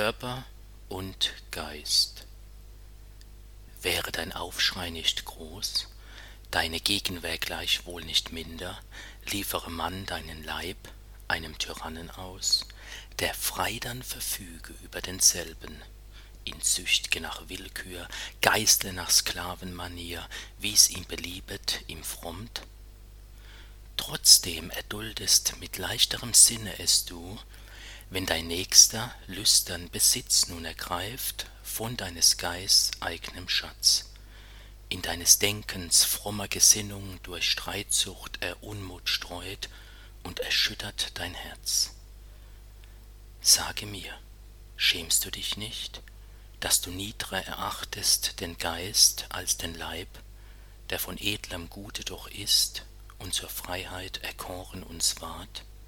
Körper und Geist. Wäre dein Aufschrei nicht groß, deine Gegenwehr gleichwohl nicht minder, liefere man deinen Leib einem Tyrannen aus, der frei dann verfüge über denselben, ihn zücht'ge nach Willkür, geißle nach Sklavenmanier, wie's ihm beliebet, ihm frommt? Trotzdem erduldest mit leichterem Sinne es du, wenn dein Nächster lüstern Besitz nun ergreift von deines Geists eignem Schatz, in deines Denkens frommer Gesinnung durch Streitsucht er Unmut streut und erschüttert dein Herz. Sage mir, schämst du dich nicht, dass du niedrer erachtest den Geist als den Leib, der von edlem Gute doch ist und zur Freiheit erkoren uns ward?